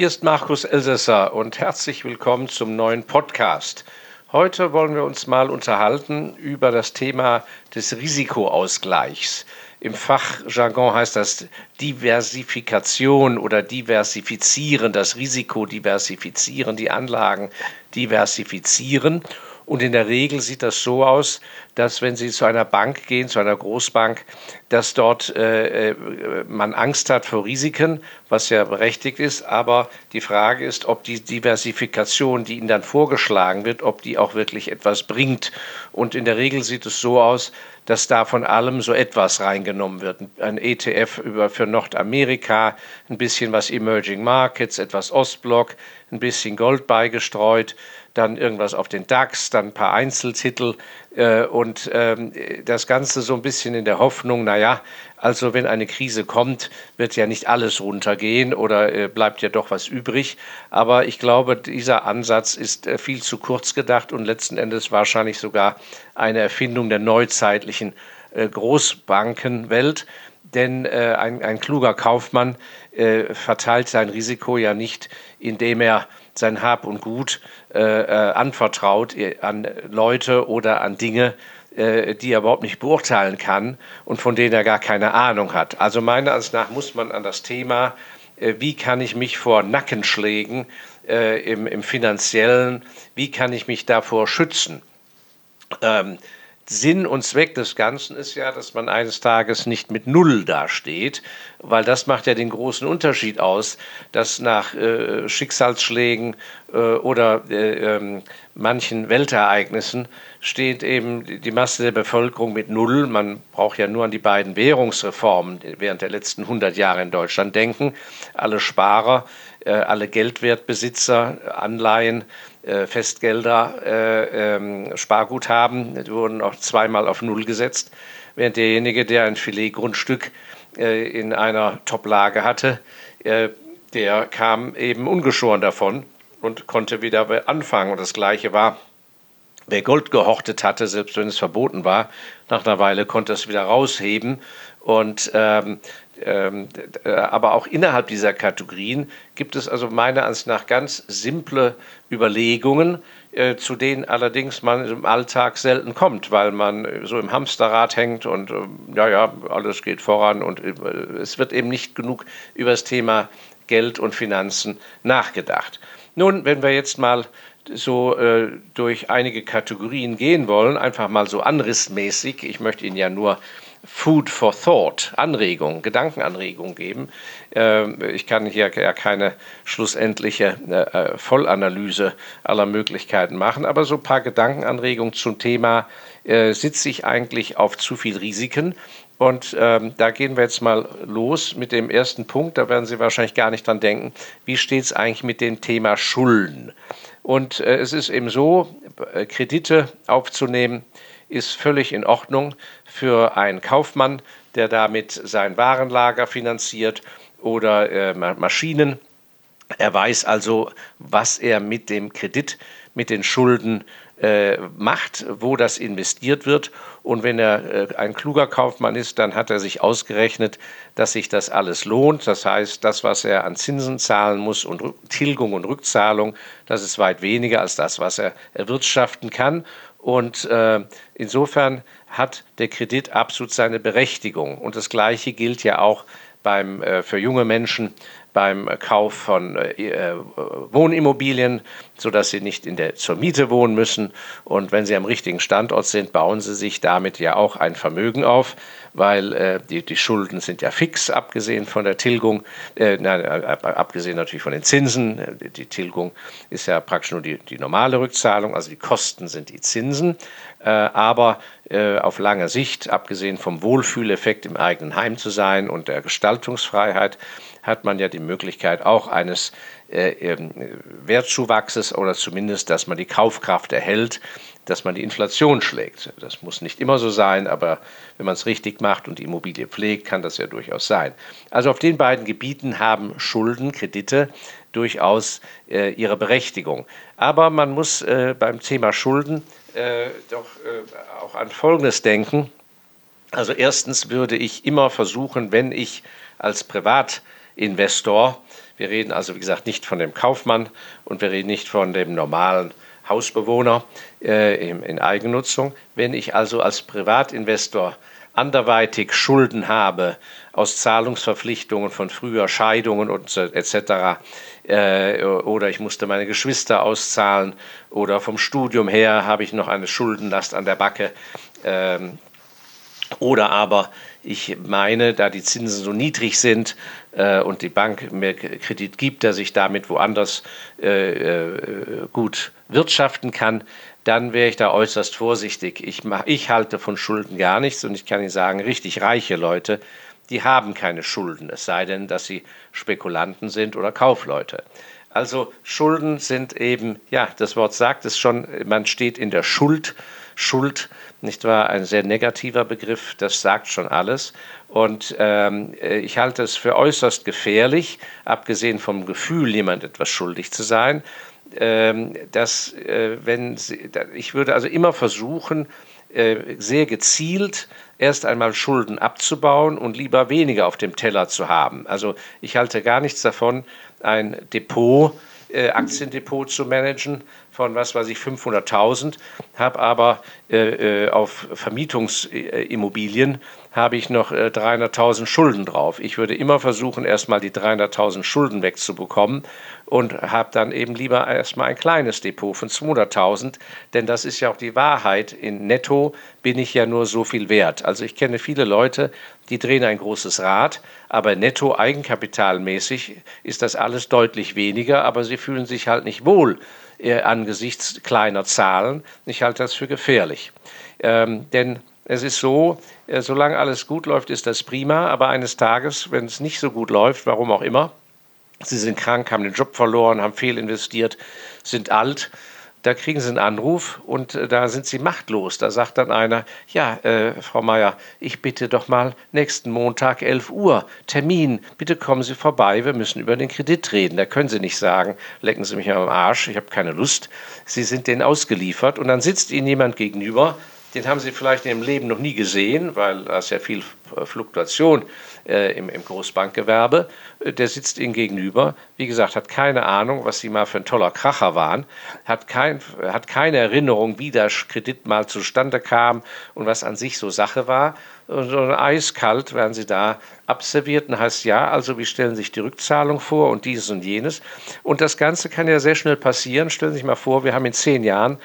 Hier ist Markus Elsässer und herzlich willkommen zum neuen Podcast. Heute wollen wir uns mal unterhalten über das Thema des Risikoausgleichs. Im Fachjargon heißt das Diversifikation oder diversifizieren, das Risiko diversifizieren, die Anlagen diversifizieren. Und in der Regel sieht das so aus, dass wenn Sie zu einer Bank gehen, zu einer Großbank, dass dort äh, äh, man Angst hat vor Risiken, was ja berechtigt ist. Aber die Frage ist, ob die Diversifikation, die Ihnen dann vorgeschlagen wird, ob die auch wirklich etwas bringt. Und in der Regel sieht es so aus, dass da von allem so etwas reingenommen wird. Ein ETF über, für Nordamerika, ein bisschen was Emerging Markets, etwas Ostblock, ein bisschen Gold beigestreut dann irgendwas auf den DAX, dann ein paar Einzeltitel äh, und ähm, das Ganze so ein bisschen in der Hoffnung, naja, also wenn eine Krise kommt, wird ja nicht alles runtergehen oder äh, bleibt ja doch was übrig. Aber ich glaube, dieser Ansatz ist äh, viel zu kurz gedacht und letzten Endes wahrscheinlich sogar eine Erfindung der neuzeitlichen äh, Großbankenwelt. Denn äh, ein, ein, kluger Kaufmann äh, verteilt sein Risiko ja nicht, indem er sein Hab und Gut äh, äh, anvertraut an Leute oder an Dinge, äh, die er überhaupt nicht beurteilen kann und von denen er gar keine Ahnung hat. Also meiner Ansicht nach muss man an das Thema, äh, wie kann ich mich vor Nackenschlägen äh, im, im finanziellen, wie kann ich mich davor schützen? Ähm, Sinn und Zweck des Ganzen ist ja, dass man eines Tages nicht mit Null dasteht, weil das macht ja den großen Unterschied aus, dass nach äh, Schicksalsschlägen äh, oder äh, ähm, manchen Weltereignissen steht eben die Masse der Bevölkerung mit Null. Man braucht ja nur an die beiden Währungsreformen während der letzten 100 Jahre in Deutschland denken. Alle Sparer, äh, alle Geldwertbesitzer, Anleihen, Festgelder, äh, ähm, Sparguthaben wurden auch zweimal auf Null gesetzt, während derjenige, der ein Filetgrundstück äh, in einer Toplage hatte, äh, der kam eben ungeschoren davon und konnte wieder anfangen. Und das Gleiche war, wer Gold gehortet hatte, selbst wenn es verboten war, nach einer Weile konnte es wieder rausheben. Und ähm, ähm, äh, aber auch innerhalb dieser Kategorien gibt es also meiner Ansicht nach ganz simple Überlegungen, äh, zu denen allerdings man im Alltag selten kommt, weil man so im Hamsterrad hängt und äh, ja, ja, alles geht voran und es wird eben nicht genug über das Thema Geld und Finanzen nachgedacht. Nun, wenn wir jetzt mal so äh, durch einige Kategorien gehen wollen, einfach mal so anrissmäßig, ich möchte Ihnen ja nur Food for Thought, Anregung, Gedankenanregung geben. Ähm, ich kann hier ja keine schlussendliche äh, äh, Vollanalyse aller Möglichkeiten machen, aber so ein paar Gedankenanregungen zum Thema, äh, sitze ich eigentlich auf zu viel Risiken? Und ähm, da gehen wir jetzt mal los mit dem ersten Punkt. Da werden Sie wahrscheinlich gar nicht dran denken. Wie steht es eigentlich mit dem Thema Schulden? Und äh, es ist eben so, Kredite aufzunehmen, ist völlig in Ordnung für einen Kaufmann, der damit sein Warenlager finanziert oder äh, Maschinen. Er weiß also, was er mit dem Kredit, mit den Schulden äh, macht, wo das investiert wird. Und wenn er äh, ein kluger Kaufmann ist, dann hat er sich ausgerechnet, dass sich das alles lohnt. Das heißt, das, was er an Zinsen zahlen muss und Tilgung und Rückzahlung, das ist weit weniger als das, was er erwirtschaften kann. Und äh, insofern hat der Kredit absolut seine Berechtigung. Und das Gleiche gilt ja auch beim, äh, für junge Menschen beim Kauf von äh, äh, Wohnimmobilien, sodass sie nicht in der, zur Miete wohnen müssen. Und wenn sie am richtigen Standort sind, bauen sie sich damit ja auch ein Vermögen auf, weil äh, die, die Schulden sind ja fix, abgesehen von der Tilgung, äh, nein, äh, abgesehen natürlich von den Zinsen. Die, die Tilgung ist ja praktisch nur die, die normale Rückzahlung, also die Kosten sind die Zinsen. Äh, aber äh, auf lange Sicht, abgesehen vom Wohlfühleffekt im eigenen Heim zu sein und der Gestaltungsfreiheit, hat man ja die Möglichkeit auch eines äh, Wertzuwachses oder zumindest, dass man die Kaufkraft erhält, dass man die Inflation schlägt. Das muss nicht immer so sein, aber wenn man es richtig macht und die Immobilie pflegt, kann das ja durchaus sein. Also auf den beiden Gebieten haben Schulden, Kredite durchaus äh, ihre Berechtigung. Aber man muss äh, beim Thema Schulden äh, doch äh, auch an Folgendes denken. Also erstens würde ich immer versuchen, wenn ich als Privatinvestor Wir reden also, wie gesagt, nicht von dem Kaufmann und wir reden nicht von dem normalen Hausbewohner äh, in, in Eigennutzung. Wenn ich also als Privatinvestor anderweitig Schulden habe aus Zahlungsverpflichtungen von früher Scheidungen und etc. Äh, oder ich musste meine Geschwister auszahlen oder vom Studium her habe ich noch eine Schuldenlast an der Backe. Ähm, oder aber ich meine, da die Zinsen so niedrig sind äh, und die Bank mir Kredit gibt, dass ich damit woanders äh, äh, gut wirtschaften kann, dann wäre ich da äußerst vorsichtig. Ich, mach, ich halte von Schulden gar nichts und ich kann Ihnen sagen, richtig reiche Leute, die haben keine Schulden, es sei denn, dass sie Spekulanten sind oder Kaufleute. Also Schulden sind eben, ja, das Wort sagt es schon, man steht in der Schuld. Schuld, nicht wahr, ein sehr negativer Begriff, das sagt schon alles. Und ähm, ich halte es für äußerst gefährlich, abgesehen vom Gefühl, jemand etwas schuldig zu sein, ähm, dass äh, wenn sie, ich würde also immer versuchen, äh, sehr gezielt erst einmal Schulden abzubauen und lieber weniger auf dem Teller zu haben. Also ich halte gar nichts davon, ein Depot, äh, Aktiendepot zu managen von was weiß ich 500.000, habe aber äh, äh, auf Vermietungsimmobilien habe ich noch äh, 300.000 Schulden drauf. Ich würde immer versuchen, erstmal die 300.000 Schulden wegzubekommen und habe dann eben lieber erstmal ein kleines Depot von 200.000, denn das ist ja auch die Wahrheit. In Netto bin ich ja nur so viel wert. Also ich kenne viele Leute, die drehen ein großes Rad, aber netto eigenkapitalmäßig ist das alles deutlich weniger, aber sie fühlen sich halt nicht wohl äh, angesichts kleiner Zahlen. Ich halte das für gefährlich. Ähm, denn es ist so, äh, solange alles gut läuft, ist das prima, aber eines Tages, wenn es nicht so gut läuft, warum auch immer, Sie sind krank, haben den Job verloren, haben fehlinvestiert, sind alt, da kriegen Sie einen Anruf und äh, da sind Sie machtlos. Da sagt dann einer, ja, äh, Frau Meier, ich bitte doch mal nächsten Montag 11 Uhr Termin, bitte kommen Sie vorbei, wir müssen über den Kredit reden. Da können Sie nicht sagen, lecken Sie mich am Arsch, ich habe keine Lust. Sie sind denen ausgeliefert und dann sitzt Ihnen jemand gegenüber, den haben Sie vielleicht Ihrem Leben noch nie gesehen, weil da ist ja viel Fluktuation äh, im, im Großbankgewerbe. Äh, der sitzt Ihnen gegenüber, wie gesagt, hat keine Ahnung, was Sie mal für ein toller Kracher waren, hat, kein, hat keine Erinnerung, wie der Kredit mal zustande kam und was an sich so Sache war. Und eiskalt werden Sie da abserviert und heißt, ja, also wie stellen Sie sich die Rückzahlung vor und dieses und jenes. Und das Ganze kann ja sehr schnell passieren. Stellen Sie sich mal vor, wir haben in zehn Jahren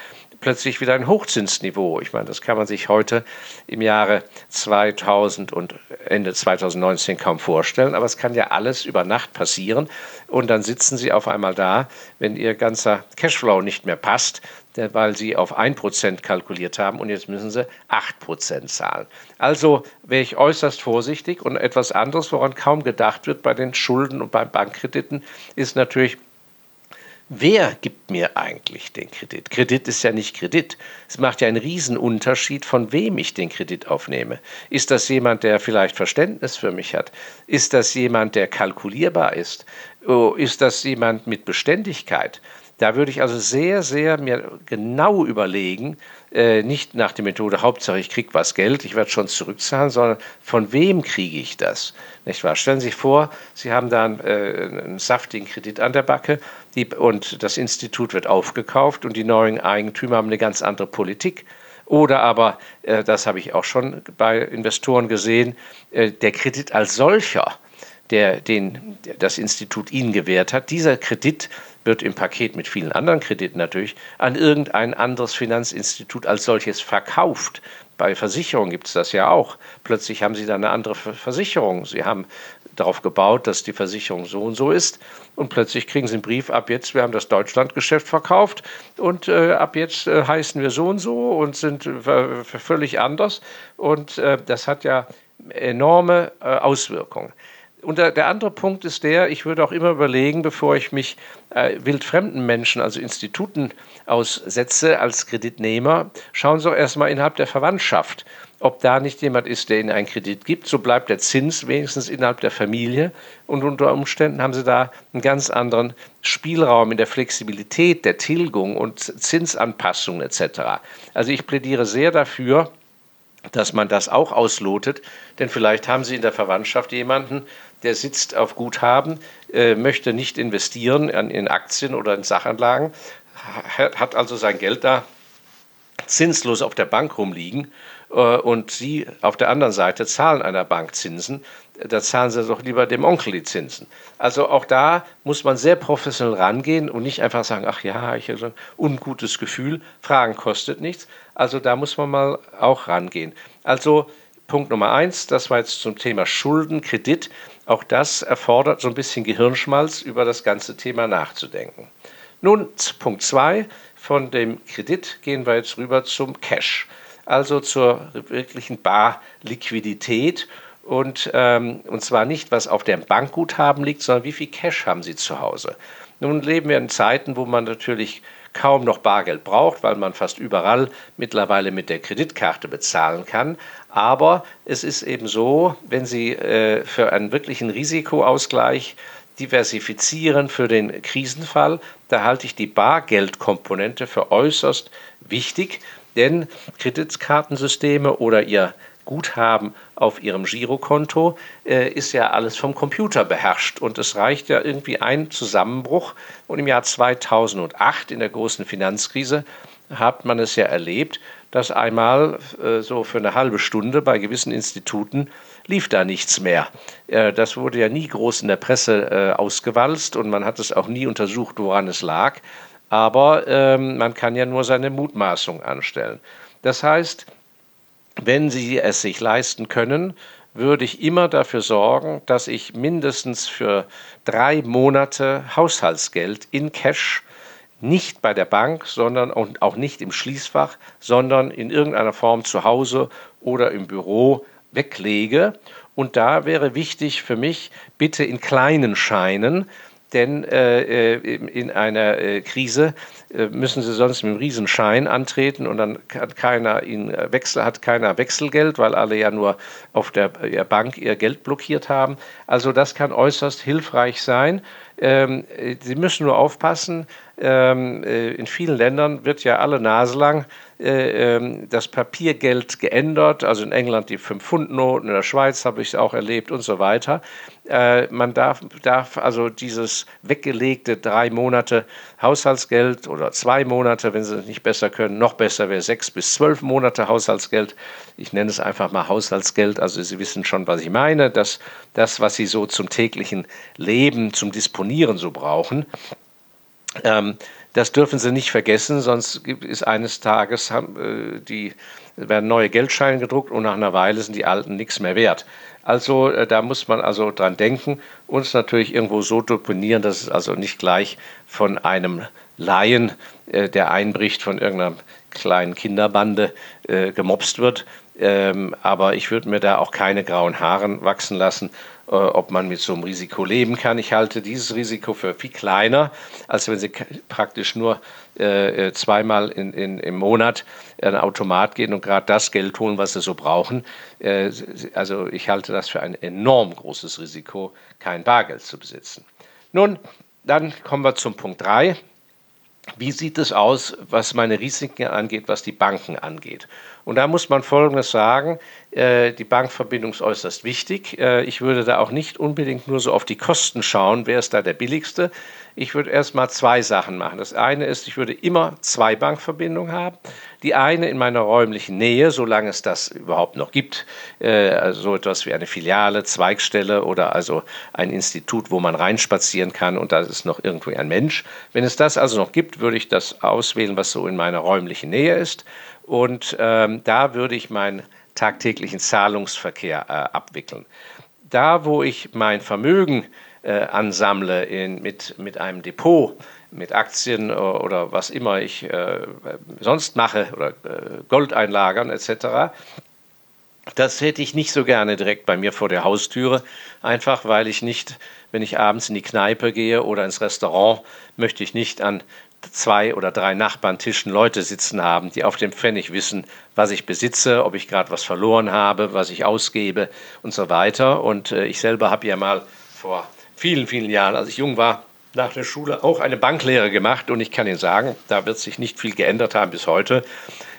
plötzlich wieder ein Hochzinsniveau. Ich meine, das kann man sich heute im Jahre 2000 und Ende 2019 kaum vorstellen, aber es kann ja alles über Nacht passieren und dann sitzen Sie auf einmal da, wenn Ihr ganzer Cashflow nicht mehr passt, weil Sie auf 1% kalkuliert haben und jetzt müssen Sie 8% zahlen. Also wäre ich äußerst vorsichtig und etwas anderes, woran kaum gedacht wird bei den Schulden und bei Bankkrediten, ist natürlich wer gibt mir eigentlich den Kredit? Kredit ist ja nicht Kredit. Es macht ja einen Riesenunterschied, von wem ich den Kredit aufnehme. Ist das jemand, der vielleicht Verständnis für mich hat? Ist das jemand, der kalkulierbar ist? Oh, ist das jemand mit Beständigkeit? Da würde ich also sehr, sehr mir genau überlegen, äh, nicht nach der Methode, Hauptsache ich kriege was Geld, ich werde schon zurückzahlen, sondern von wem kriege ich das? Nicht wahr? Stellen Sie sich vor, Sie haben da einen, äh, einen saftigen Kredit an der Backe die, und das Institut wird aufgekauft und die neuen Eigentümer haben eine ganz andere Politik. Oder aber, äh, das habe ich auch schon bei Investoren gesehen, äh, der Kredit als solcher, der, den das Institut Ihnen gewährt hat, dieser Kredit wird im Paket mit vielen anderen Krediten natürlich an irgendein anderes Finanzinstitut als solches verkauft. Bei Versicherungen gibt es das ja auch. Plötzlich haben Sie da eine andere Versicherung. Sie haben darauf gebaut, dass die Versicherung so und so ist. Und plötzlich kriegen Sie einen Brief, ab jetzt, wir haben das Deutschlandgeschäft verkauft und äh, ab jetzt äh, heißen wir so und so und sind völlig anders. Und äh, das hat ja enorme äh, Auswirkungen. Und der, der, andere Punkt ist der, ich würde auch immer überlegen, bevor ich mich äh, wildfremden Menschen, also Instituten aussetze als Kreditnehmer, schauen Sie doch erstmal innerhalb der Verwandtschaft, ob da nicht jemand ist, der Ihnen einen Kredit gibt. So bleibt der Zins wenigstens innerhalb der Familie. Und unter Umständen haben Sie da einen ganz anderen Spielraum in der Flexibilität der Tilgung und Zinsanpassung etc. Also ich plädiere sehr dafür, dass man das auch auslotet, denn vielleicht haben Sie in der Verwandtschaft jemanden, der sitzt auf Guthaben, äh, möchte nicht investieren in, Aktien oder in Sachanlagen, hat also sein Geld da zinslos auf der Bank rumliegen äh, und Sie auf der anderen Seite zahlen einer Bank Zinsen, da zahlen Sie doch lieber dem Onkel die Zinsen. Also auch da muss man sehr professionell rangehen und nicht einfach sagen, ach ja, ich habe so ein ungutes Gefühl, Fragen kostet nichts. Also da muss man mal auch rangehen. Also Punkt Nummer eins, das war jetzt zum Thema Schulden, Kredit. Auch das erfordert so ein bisschen Gehirnschmalz, über das ganze Thema nachzudenken. Nun, Punkt zwei, von dem Kredit gehen wir jetzt rüber zum Cash, also zur wirklichen Barliquidität und, ähm, und zwar nicht, was auf dem Bankguthaben liegt, sondern wie viel Cash haben Sie zu Hause. Nun leben wir in Zeiten, wo man natürlich kaum noch Bargeld braucht, weil man fast überall mittlerweile mit der Kreditkarte bezahlen kann. Aber es ist eben so, wenn Sie äh, für einen wirklichen Risikoausgleich diversifizieren für den Krisenfall, da halte ich die Bargeldkomponente für äußerst wichtig, denn Kreditkartensysteme oder Ihr Guthaben auf Ihrem Girokonto äh, ist ja alles vom Computer beherrscht. Und es reicht ja irgendwie ein Zusammenbruch. Und im Jahr 2008, in der großen Finanzkrise, hat man es ja erlebt, dass einmal äh, so für eine halbe Stunde bei gewissen Instituten lief da nichts mehr. Äh, das wurde ja nie groß in der Presse äh, ausgewalzt und man hat es auch nie untersucht, woran es lag. Aber ähm, man kann ja nur seine Mutmaßung anstellen. Das heißt, wenn Sie es sich leisten können, würde ich immer dafür sorgen, dass ich mindestens für drei Monate Haushaltsgeld in Cash nicht bei der Bank, sondern auch nicht im Schließfach, sondern in irgendeiner Form zu Hause oder im Büro weglege. Und da wäre wichtig für mich, bitte in kleinen Scheinen, denn äh, äh, in einer äh, Krise äh, müssen sie sonst mit einem Riesenschein antreten und dann hat keiner ihn äh, Wechsel, hat keiner Wechselgeld, weil alle ja nur auf der Bank ihr Geld blockiert haben. Also das kann äußerst hilfreich sein. Ähm, sie müssen nur aufpassen, ähm, äh, in vielen Ländern wird ja alle Nase lang äh, ähm, das Papiergeld geändert, also in England die 5-Pfund-Noten, in der Schweiz habe ich es auch erlebt und so weiter. Äh, man darf, darf also dieses weggelegte drei Monate Haushaltsgeld oder zwei Monate, wenn Sie es nicht besser können, noch besser wäre sechs bis zwölf Monate Haushaltsgeld. Ich nenne es einfach mal Haushaltsgeld, also Sie wissen schon, was ich meine, dass das, was Sie so zum täglichen Leben, zum Disponieren so brauchen, ähm, das dürfen Sie nicht vergessen, sonst ist eines Tages äh, die werden neue Geldscheine gedruckt und nach einer Weile sind die alten nichts mehr wert. Also äh, da muss man also dran denken, uns natürlich irgendwo so deponieren, dass es also nicht gleich von einem Laien, äh, der einbricht, von irgendeiner kleinen Kinderbande äh, gemobst wird. Ähm, aber ich würde mir da auch keine grauen Haare wachsen lassen äh, ob man mit so einem Risiko leben kann. Ich halte dieses Risiko für viel kleiner, als wenn Sie praktisch nur äh, äh, zweimal in, in, im Monat in ein Automat gehen und gerade das Geld holen, was Sie so brauchen. Äh, also ich halte das für ein enorm großes Risiko, kein Bargeld zu besitzen. Nun, dann kommen wir zum Punkt 3. Wie sieht es aus, was meine Risiken angeht, was die Banken angeht? Und da muss man Folgendes sagen, äh, die Bankverbindung ist äußerst wichtig. Äh, ich würde da auch nicht unbedingt nur so auf die Kosten schauen, wer ist da der billigste. Ich würde erstmal zwei Sachen machen. Das eine ist, ich würde immer zwei Bankverbindungen haben. Die eine in meiner räumlichen Nähe, solange es das überhaupt noch gibt, äh, also so etwas wie eine Filiale, Zweigstelle oder also ein Institut, wo man reinspazieren kann und da ist noch irgendwo ein Mensch. Wenn es das also noch gibt, würde ich das auswählen, was so in meiner räumlichen Nähe ist. Und ähm, da würde ich meinen tagtäglichen Zahlungsverkehr äh, abwickeln. Da, wo ich mein Vermögen äh, ansammle in, mit, mit einem Depot, mit Aktien oder, äh, oder was immer ich äh, sonst mache oder äh, Gold einlagern etc., das hätte ich nicht so gerne direkt bei mir vor der Haustüre, einfach weil ich nicht, wenn ich abends in die Kneipe gehe oder ins Restaurant, möchte ich nicht an zwei oder drei Nachbarntischen Leute sitzen haben, die auf dem Pfennig wissen, was ich besitze, ob ich gerade was verloren habe, was ich ausgebe und so weiter. Und äh, ich selber habe ja mal vor vielen, vielen Jahren, als ich jung war, nach der Schule auch eine Banklehre gemacht und ich kann Ihnen sagen, da wird sich nicht viel geändert haben bis heute.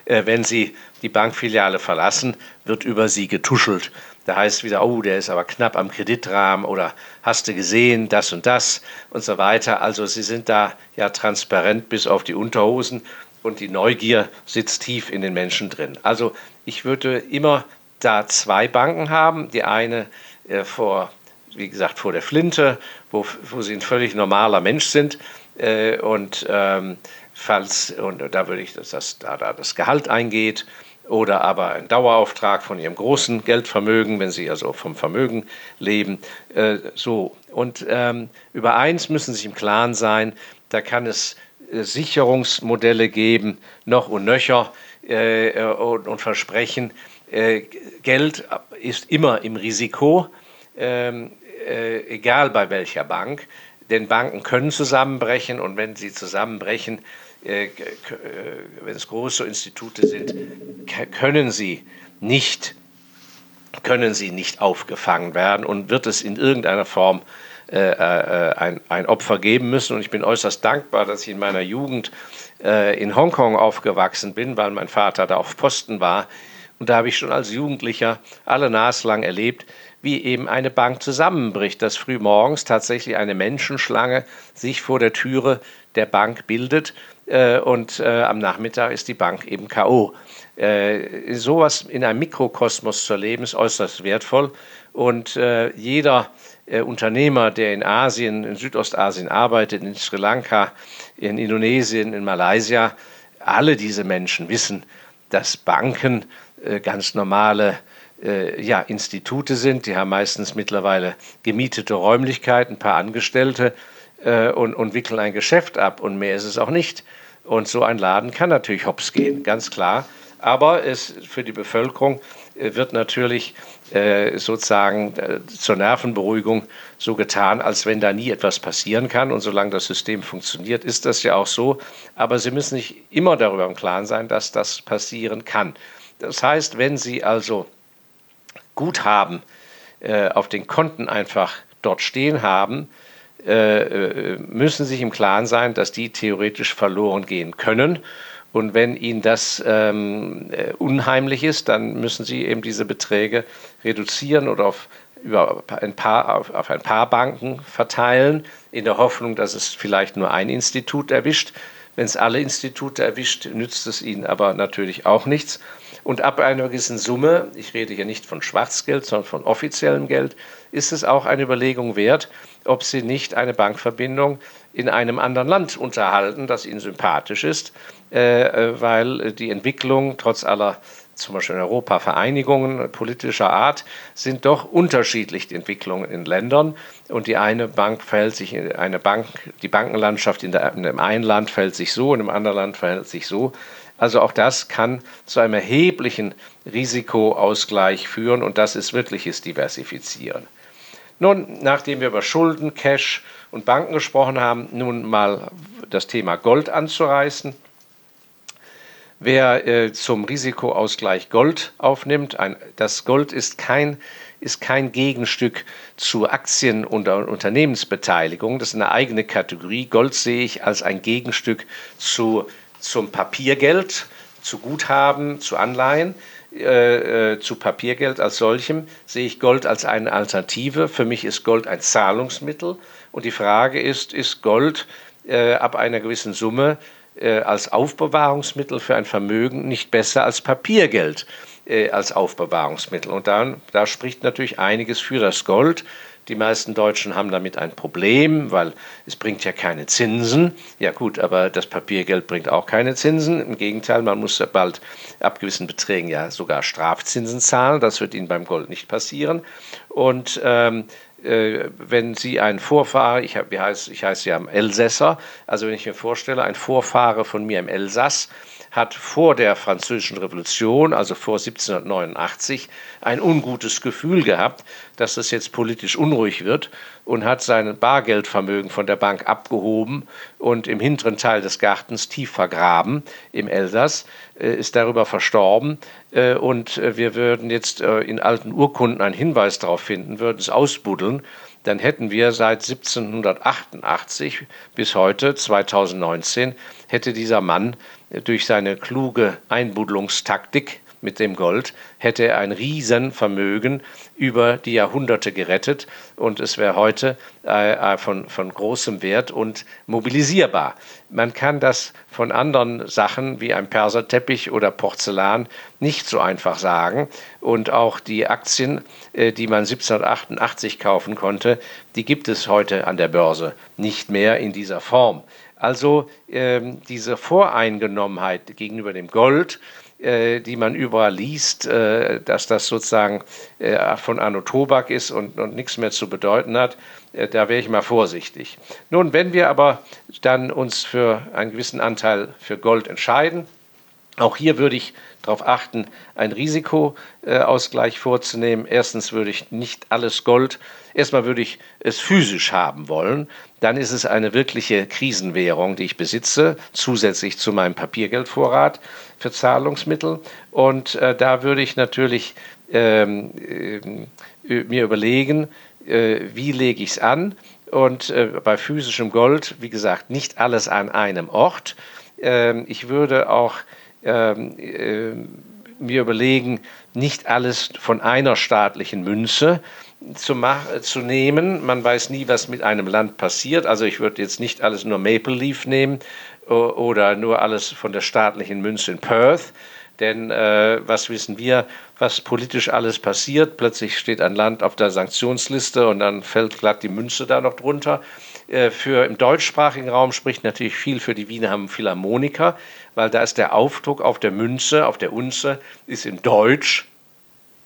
Äh, wenn Sie die Bankfiliale verlassen, wird über Sie getuschelt. Da heißt es wieder, oh, der ist aber knapp am Kreditrahmen oder hast du gesehen, das und das und so weiter. Also sie sind da ja transparent bis auf die Unterhosen und die Neugier sitzt tief in den Menschen drin. Also ich würde immer da zwei Banken haben. Die eine äh, vor, wie gesagt, vor der Flinte, wo, wo sie ein völlig normaler Mensch sind. Äh, und ähm, falls, und da würde ich, dass das, da, da das Gehalt eingeht, oder aber ein Dauerauftrag von ihrem großen Geldvermögen, wenn sie also vom Vermögen leben. Äh, so. Und ähm, über eins müssen Sie sich im Klaren sein, da kann es äh, Sicherungsmodelle geben, noch und nöcher äh, und, und, Versprechen. Äh, Geld ist immer im Risiko, ähm, äh, egal bei welcher Bank. Denn Banken können zusammenbrechen und wenn sie zusammenbrechen, äh, wenn es große Institute sind, können sie nicht können sie nicht aufgefangen werden und wird es in irgendeiner Form äh, äh, ein, ein, Opfer geben müssen. Und ich bin äußerst dankbar, dass ich in meiner Jugend äh, in Hongkong aufgewachsen bin, weil mein Vater da auf Posten war. Und da habe ich schon als Jugendlicher alle naslang erlebt, wie eben eine Bank zusammenbricht, dass früh morgens tatsächlich eine Menschenschlange sich vor der Türe der Bank bildet äh, und äh, am Nachmittag ist die Bank eben K.O. Äh, sowas in einem Mikrokosmos zu erleben, ist äußerst wertvoll und äh, jeder äh, Unternehmer, der in Asien, in Südostasien arbeitet, in Sri Lanka, in Indonesien, in Malaysia, alle diese Menschen wissen, dass Banken ganz normale ja, Institute sind. Die haben meistens mittlerweile gemietete Räumlichkeiten, ein paar Angestellte äh, und, und wickeln ein Geschäft ab und mehr ist es auch nicht. Und so ein Laden kann natürlich hops gehen, ganz klar. Aber es für die Bevölkerung äh, wird natürlich äh, sozusagen äh, zur Nervenberuhigung so getan, als wenn da nie etwas passieren kann. Und solange das System funktioniert, ist das ja auch so. Aber Sie müssen nicht immer darüber im Klaren sein, dass das passieren kann. Das heißt, wenn Sie also Guthaben äh, auf den Konten einfach dort stehen haben, äh, äh, müssen sich im Klaren sein, dass die theoretisch verloren gehen können. Und wenn Ihnen das ähm, äh, unheimlich ist, dann müssen Sie eben diese Beträge reduzieren oder auf, über ein paar, auf, auf ein paar Banken verteilen, in der Hoffnung, dass es vielleicht nur ein Institut erwischt. Wenn es alle Institute erwischt, nützt es ihnen aber natürlich auch nichts. Und ab einer gewissen Summe, ich rede hier nicht von Schwarzgeld, sondern von offiziellem Geld, ist es auch eine Überlegung wert, ob sie nicht eine Bankverbindung in einem anderen Land unterhalten, das ihnen sympathisch ist, äh, äh weil die Entwicklung trotz aller zum Beispiel in Europa Vereinigungen politischer Art, sind doch unterschiedlich die Entwicklungen in Ländern. Und die eine Bank verhält sich, eine Bank, die Bankenlandschaft in, der, in dem einen Land verhält sich so, in dem anderen Land verhält sich so. Also auch das kann zu einem erheblichen Risikoausgleich führen und das ist wirkliches Diversifizieren. Nun, nachdem wir über Schulden, Cash und Banken gesprochen haben, nun mal das Thema Gold anzureißen. Wer äh, zum Risikoausgleich Gold aufnimmt, ein, das Gold ist kein, ist kein Gegenstück zu Aktien- und Unternehmensbeteiligung. Das ist eine eigene Kategorie. Gold sehe ich als ein Gegenstück zu, zum Papiergeld, zu Guthaben, zu Anleihen. Äh, äh, zu Papiergeld als solchem sehe ich Gold als eine Alternative. Für mich ist Gold ein Zahlungsmittel. Und die Frage ist, ist Gold äh, ab einer gewissen Summe äh, als Aufbewahrungsmittel für ein Vermögen nicht besser als Papiergeld äh, als Aufbewahrungsmittel. Und dann, da spricht natürlich einiges für das Gold. Die meisten Deutschen haben damit ein Problem, weil es bringt ja keine Zinsen. Ja gut, aber das Papiergeld bringt auch keine Zinsen. Im Gegenteil, man muss bald ab gewissen Beträgen ja sogar Strafzinsen zahlen. Das wird Ihnen beim Gold nicht passieren. Und ähm, äh, wenn Sie ein Vorfahre, ich, hab, heißt, ich heiße ja Elsässer, also wenn ich mir vorstelle, ein Vorfahre von mir im Elsass hat vor der Französischen Revolution, also vor 1789, ein ungutes Gefühl gehabt, dass es jetzt politisch unruhig wird und hat sein Bargeldvermögen von der Bank abgehoben und im hinteren Teil des Gartens tief vergraben im Elsass, äh, ist darüber verstorben äh, und äh, wir würden jetzt in alten Urkunden einen Hinweis darauf finden, würden es ausbuddeln, dann hätten wir seit 1788 bis heute, 2019, hätte dieser Mann durch seine kluge Einbuddelungstaktik mit dem Gold, hätte er ein Riesenvermögen über die Jahrhunderte gerettet und es wäre heute äh, äh, von, von großem Wert und mobilisierbar. Man kann das von anderen Sachen wie einem Perserteppich oder Porzellan nicht so einfach sagen. Und auch die Aktien, äh, die man 1788 kaufen konnte, die gibt es heute an der Börse nicht mehr in dieser Form. Also ähm, diese Voreingenommenheit gegenüber dem Gold, äh, die man überall liest, äh, dass das sozusagen äh, von Anno Tobak ist und, und nichts mehr zu bedeuten hat, äh, da wäre ich mal vorsichtig. Nun, wenn wir aber dann uns für einen gewissen Anteil für Gold entscheiden, auch hier würde ich darauf achten, einen Risikoausgleich vorzunehmen. Erstens würde ich nicht alles Gold, erstmal würde ich es physisch haben wollen. Dann ist es eine wirkliche Krisenwährung, die ich besitze, zusätzlich zu meinem Papiergeldvorrat für Zahlungsmittel. Und äh, da würde ich natürlich ähm, äh, mir überlegen, äh, wie lege ich es an. Und äh, bei physischem Gold, wie gesagt, nicht alles an einem Ort. Ähm, ich würde auch ähm, äh, mir überlegen, nicht alles von einer staatlichen Münze zu, zu nehmen. Man weiß nie, was mit einem Land passiert. Also ich würde jetzt nicht alles nur Maple Leaf nehmen oder nur alles von der staatlichen Münze in Perth. Denn äh, was wissen wir, was politisch alles passiert? Plötzlich steht ein Land auf der Sanktionsliste und dann fällt glatt die Münze da noch drunter. Äh, für im deutschsprachigen Raum spricht natürlich viel für die Wiener Philharmoniker, weil da ist der Aufdruck auf der Münze, auf der Unze, ist in Deutsch.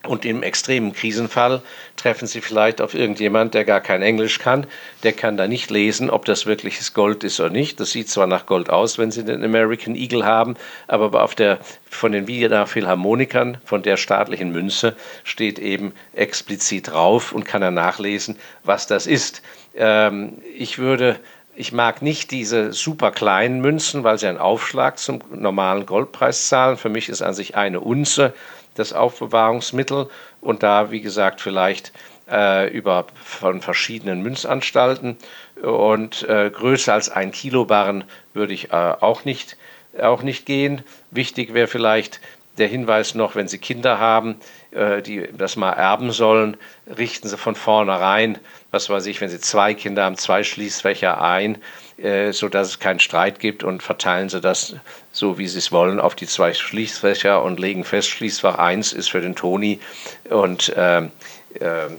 Und im extremen Krisenfall treffen Sie vielleicht auf irgendjemand, der gar kein Englisch kann. Der kann da nicht lesen, ob das wirkliches Gold ist oder nicht. Das sieht zwar nach Gold aus, wenn Sie den American Eagle haben, aber auf der, von den Wiener Philharmonikern, von der staatlichen Münze, steht eben explizit drauf und kann er nachlesen, was das ist. Ähm, ich würde ich mag nicht diese super kleinen Münzen, weil sie einen Aufschlag zum normalen Goldpreis zahlen. Für mich ist an sich eine Unze das Aufbewahrungsmittel und da, wie gesagt, vielleicht äh, über von verschiedenen Münzanstalten und äh, größer als ein Kilo Barren würde ich äh, auch nicht auch nicht gehen. Wichtig wäre vielleicht der Hinweis noch, wenn Sie Kinder haben, äh, die das mal erben sollen, richten Sie von vornherein, was weiß ich, wenn Sie zwei Kinder haben, zwei Schließfächer ein, äh, sodass es keinen Streit gibt und verteilen Sie das so, wie Sie es wollen, auf die zwei Schließfächer und legen fest, Schließfach 1 ist für den Toni und äh, äh,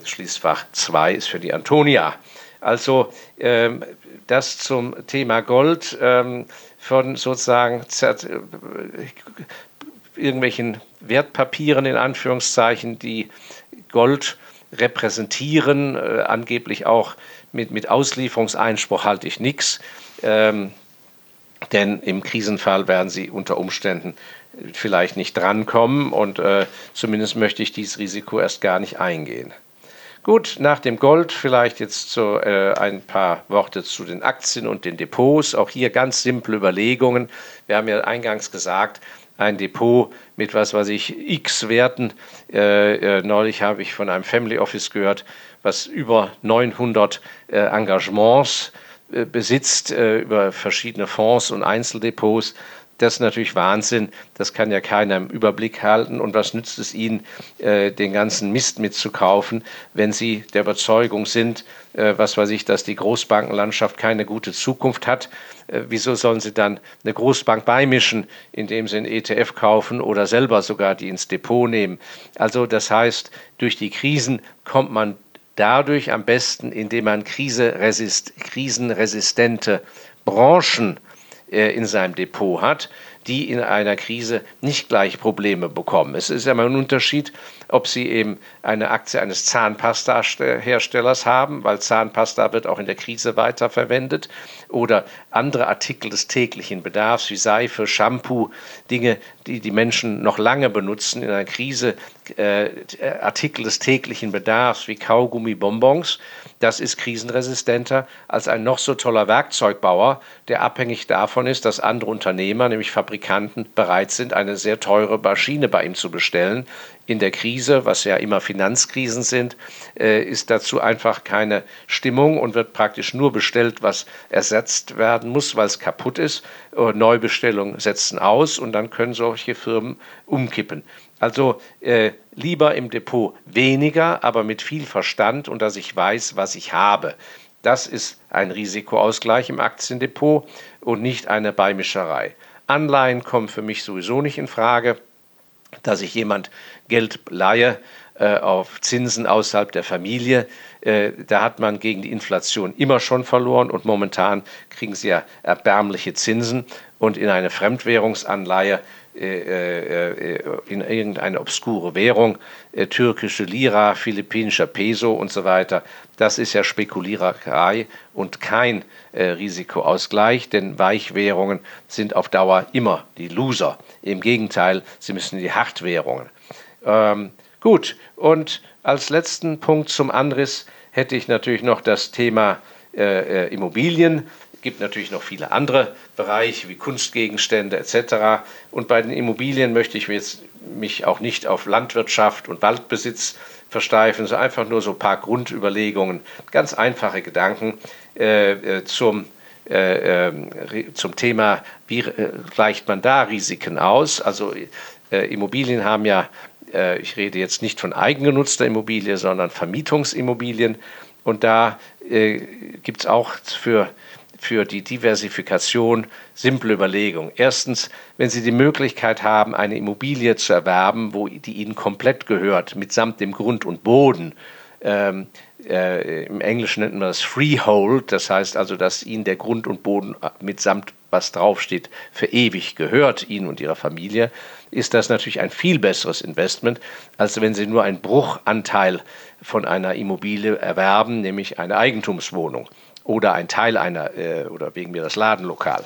Schließfach 2 ist für die Antonia. Also ähm, das zum Thema Gold ähm, von sozusagen irgendwelchen Wertpapieren in Anführungszeichen, die Gold repräsentieren, äh, angeblich auch mit, mit Auslieferungseinspruch halte ich nichts. Ähm, denn im Krisenfall werden sie unter Umständen vielleicht nicht drankommen und äh, zumindest möchte ich dieses Risiko erst gar nicht eingehen. Gut, nach dem Gold vielleicht jetzt so äh, ein paar Worte zu den Aktien und den Depots. Auch hier ganz simple Überlegungen. Wir haben ja eingangs gesagt, ein Depot mit was weiß ich, x Werten. Äh, äh, neulich habe ich von einem Family Office gehört, was über 900 äh, Engagements äh, besitzt äh, über verschiedene Fonds und Einzeldepots. Das ist natürlich Wahnsinn. Das kann ja keiner im Überblick halten. Und was nützt es Ihnen, äh, den ganzen Mist mitzukaufen, wenn Sie der Überzeugung sind, was weiß ich, dass die Großbankenlandschaft keine gute Zukunft hat? Äh, wieso sollen Sie dann eine Großbank beimischen, indem Sie einen ETF kaufen oder selber sogar die ins Depot nehmen? Also das heißt, durch die Krisen kommt man dadurch am besten, indem man krisenresistente Branchen äh, in seinem Depot hat, die in einer Krise nicht gleich Probleme bekommen. Es ist ja immer ein Unterschied, ob Sie eben eine Aktie eines Zahnpasta-Herstellers haben, weil Zahnpasta wird auch in der Krise weiterverwendet, oder andere Artikel des täglichen Bedarfs wie Seife, Shampoo, Dinge, die die Menschen noch lange benutzen in einer Krise, äh, Artikel des täglichen Bedarfs wie Kaugummi, Bonbons. Das ist krisenresistenter als ein noch so toller Werkzeugbauer, der abhängig davon ist, dass andere Unternehmer, nämlich Fabrikanten, Fabrikanten bereit sind, eine sehr teure Maschine bei ihm zu bestellen. In der Krise, was ja immer Finanzkrisen sind, äh, ist dazu einfach keine Stimmung und wird praktisch nur bestellt, was ersetzt werden muss, weil es kaputt ist. Äh, Neubestellungen setzen aus und dann können solche Firmen umkippen. Also äh, lieber im Depot weniger, aber mit viel Verstand und dass ich weiß, was ich habe. Das ist ein Risikoausgleich im Aktiendepot und nicht eine Beimischerei. Anleihen kommen für mich sowieso nicht in Frage, dass ich jemand Geld leihe äh, auf Zinsen außerhalb der Familie. Äh, da hat man gegen die Inflation immer schon verloren und momentan kriegen sie ja erbärmliche Zinsen und in eine Fremdwährungsanleihe äh, äh, in irgendeine obskure Währung, äh, türkische Lira, philippinischer Peso und so weiter. Das ist ja Spekuliererei und kein Risikoausgleich, denn Weichwährungen sind auf Dauer immer die Loser. Im Gegenteil, sie müssen die Hartwährungen. Ähm, gut, und als letzten Punkt zum Anriss hätte ich natürlich noch das Thema äh, Immobilien gibt natürlich noch viele andere Bereiche wie Kunstgegenstände etc. Und bei den Immobilien möchte ich jetzt mich auch nicht auf Landwirtschaft und Waldbesitz versteifen, sondern einfach nur so ein paar Grundüberlegungen, ganz einfache Gedanken äh, äh zum, äh, äh, zum Thema, wie äh, gleicht man da Risiken aus. Also äh, Immobilien haben ja, ich rede jetzt nicht von eigengenutzter Immobilie, sondern Vermietungsimmobilien. Und da gibt es auch für für die Diversifikation simple Überlegung. Erstens, wenn Sie die Möglichkeit haben, eine Immobilie zu erwerben, wo die Ihnen komplett gehört, mitsamt dem Grund und Boden, ähm, äh, im Englischen nennt man das Freehold, das heißt also, dass Ihnen der Grund und Boden mitsamt was draufsteht, für ewig gehört Ihnen und Ihrer Familie, ist das natürlich ein viel besseres Investment, als wenn Sie nur einen Bruchanteil von einer Immobilie erwerben, nämlich eine Eigentumswohnung oder ein Teil einer äh, oder wegen mir das Ladenlokal.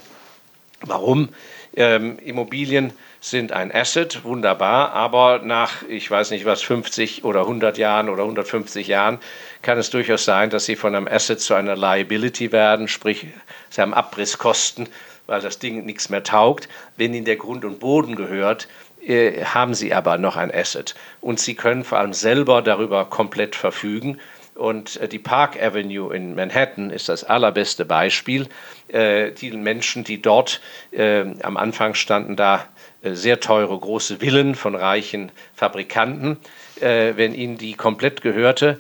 Warum? Ähm, Immobilien sind ein Asset, wunderbar, aber nach, ich weiß nicht was, 50 oder 100 Jahren oder 150 Jahren kann es durchaus sein, dass sie von einem Asset zu einer Liability werden, sprich, sie haben Abrisskosten, weil das Ding nichts mehr taugt. Wenn ihnen der Grund und Boden gehört, äh, haben sie aber noch ein Asset und sie können vor allem selber darüber komplett verfügen und äh, die Park Avenue in Manhattan ist das allerbeste Beispiel. Äh, die Menschen, die dort äh, am Anfang standen, da sehr teure große Villen von reichen Fabrikanten. Wenn ihnen die komplett gehörte,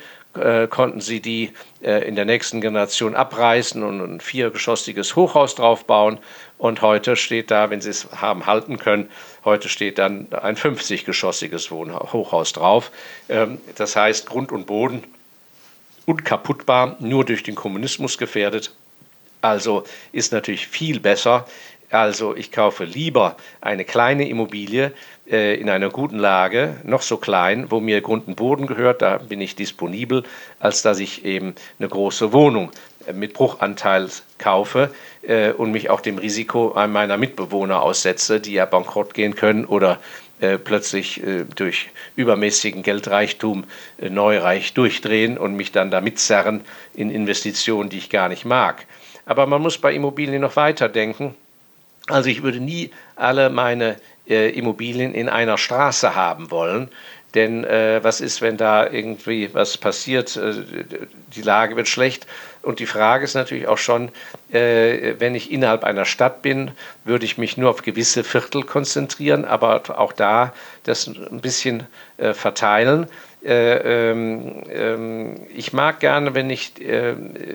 konnten sie die in der nächsten Generation abreißen und ein viergeschossiges Hochhaus draufbauen. Und heute steht da, wenn sie es haben halten können, heute steht dann ein 50-geschossiges Hochhaus drauf. Ähm, das heißt, Grund und Boden unkaputtbar, nur durch den Kommunismus gefährdet. Also ist natürlich viel besser. Also ich kaufe lieber eine kleine Immobilie äh, in einer guten Lage, noch so klein, wo mir Grund und Boden gehört, da bin ich disponibel, als dass ich eben eine große Wohnung äh, mit Bruchanteil kaufe äh, und mich auch dem Risiko meiner Mitbewohner aussetze, die ja bankrott gehen können oder äh, plötzlich äh, durch übermäßigen Geldreichtum äh, neureich durchdrehen und mich dann damit zerren in Investitionen, die ich gar nicht mag. Aber man muss bei Immobilien noch weiter denken. Also ich würde nie alle meine äh, Immobilien in einer Straße haben wollen, denn äh, was ist, wenn da irgendwie was passiert? Äh, die Lage wird schlecht. Und die Frage ist natürlich auch schon, äh, wenn ich innerhalb einer Stadt bin, würde ich mich nur auf gewisse Viertel konzentrieren, aber auch da das ein bisschen äh, verteilen. Äh, ähm, ähm, ich mag gerne, wenn ich äh,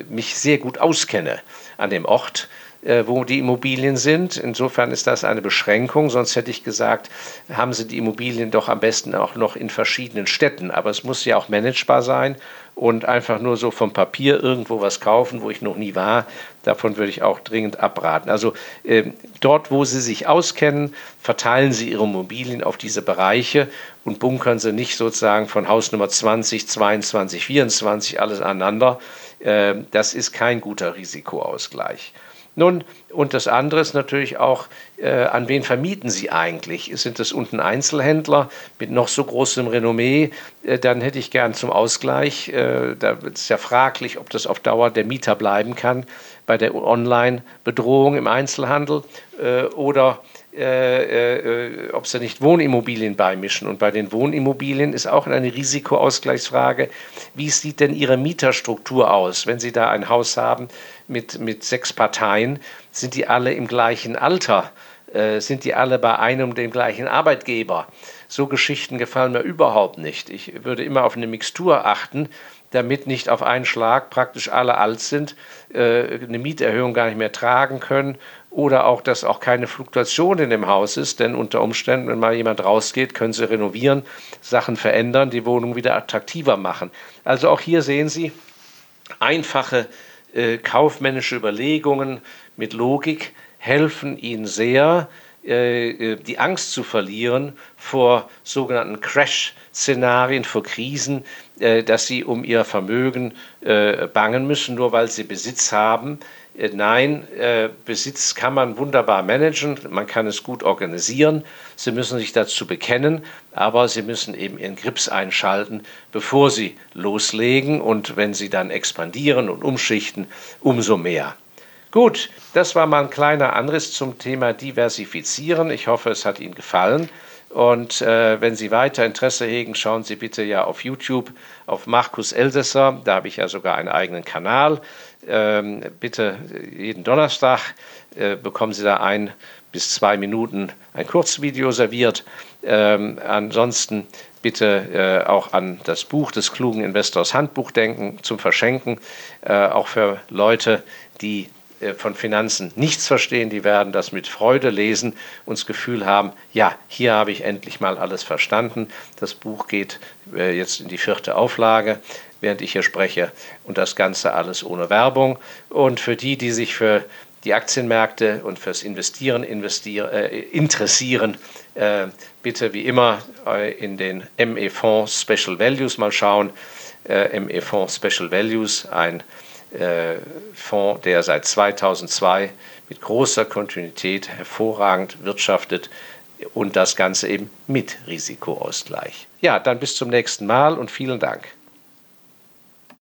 mich sehr gut auskenne an dem Ort wo die Immobilien sind. Insofern ist das eine Beschränkung. Sonst hätte ich gesagt, haben Sie die Immobilien doch am besten auch noch in verschiedenen Städten. Aber es muss ja auch managebar sein und einfach nur so vom Papier irgendwo was kaufen, wo ich noch nie war, davon würde ich auch dringend abraten. Also äh, dort, wo Sie sich auskennen, verteilen Sie Ihre Immobilien auf diese Bereiche und bunkern Sie nicht sozusagen von Haus Nummer 20, 22, 24 alles aneinander. Äh, das ist kein guter Risikoausgleich. Nun, und das andere ist natürlich auch, äh, an wen vermieten Sie eigentlich? Sind das unten Einzelhändler mit noch so großem Renommee? Äh, dann hätte ich gern zum Ausgleich, äh, da ist ja fraglich, ob das auf Dauer der Mieter bleiben kann bei der Online-Bedrohung im Einzelhandel. Äh, oder äh, äh, ob sie nicht Wohnimmobilien beimischen. Und bei den Wohnimmobilien ist auch eine Risikoausgleichsfrage, wie sieht denn Ihre Mieterstruktur aus? Wenn Sie da ein Haus haben mit, mit sechs Parteien, sind die alle im gleichen Alter? Äh, sind die alle bei einem dem gleichen Arbeitgeber? So Geschichten gefallen mir überhaupt nicht. Ich würde immer auf eine Mixtur achten, damit nicht auf einen Schlag praktisch alle alt sind, äh, eine Mieterhöhung gar nicht mehr tragen können oder auch, dass auch keine Fluktuation in dem Haus ist, denn unter Umständen, wenn mal jemand rausgeht, können sie renovieren, Sachen verändern, die Wohnung wieder attraktiver machen. Also auch hier sehen Sie einfache äh, kaufmännische Überlegungen mit Logik helfen Ihnen sehr, äh, äh, die Angst zu verlieren vor sogenannten Crash-Szenarien, vor Krisen, äh, dass sie um ihr Vermögen bangen müssen, nur weil sie Besitz haben. Nein, Besitz kann man wunderbar managen, man kann es gut organisieren. Sie müssen sich dazu bekennen, aber Sie müssen eben Ihren Grips einschalten, bevor Sie loslegen. Und wenn Sie dann expandieren und umschichten, umso mehr. Gut, das war mal ein kleiner Anriss zum Thema Diversifizieren. Ich hoffe, es hat Ihnen gefallen. Und äh, wenn Sie weiter Interesse hegen, schauen Sie bitte ja auf YouTube auf Markus Elsässer. Da habe ich ja sogar einen eigenen Kanal. Ähm, bitte jeden Donnerstag äh, bekommen Sie da ein bis zwei Minuten ein Kurzvideo serviert. Ähm, ansonsten bitte äh, auch an das Buch des klugen Investors Handbuch denken zum Verschenken, äh, auch für Leute, die äh, von Finanzen nichts verstehen, die werden das mit Freude lesen und das Gefühl haben, ja, hier habe ich endlich mal alles verstanden. Das Buch geht äh, jetzt in die vierte Auflage, während ich hier spreche und das Ganze alles ohne Werbung. Und für die, die sich für die Aktienmärkte und fürs Investieren investier, äh, interessieren, äh, bitte wie immer äh, in den ME-Fonds Special Values mal schauen. Äh, ME-Fonds Special Values, ein äh, Fonds, der seit 2002 mit großer Kontinuität hervorragend wirtschaftet und das Ganze eben mit Risikoausgleich. Ja, dann bis zum nächsten Mal und vielen Dank.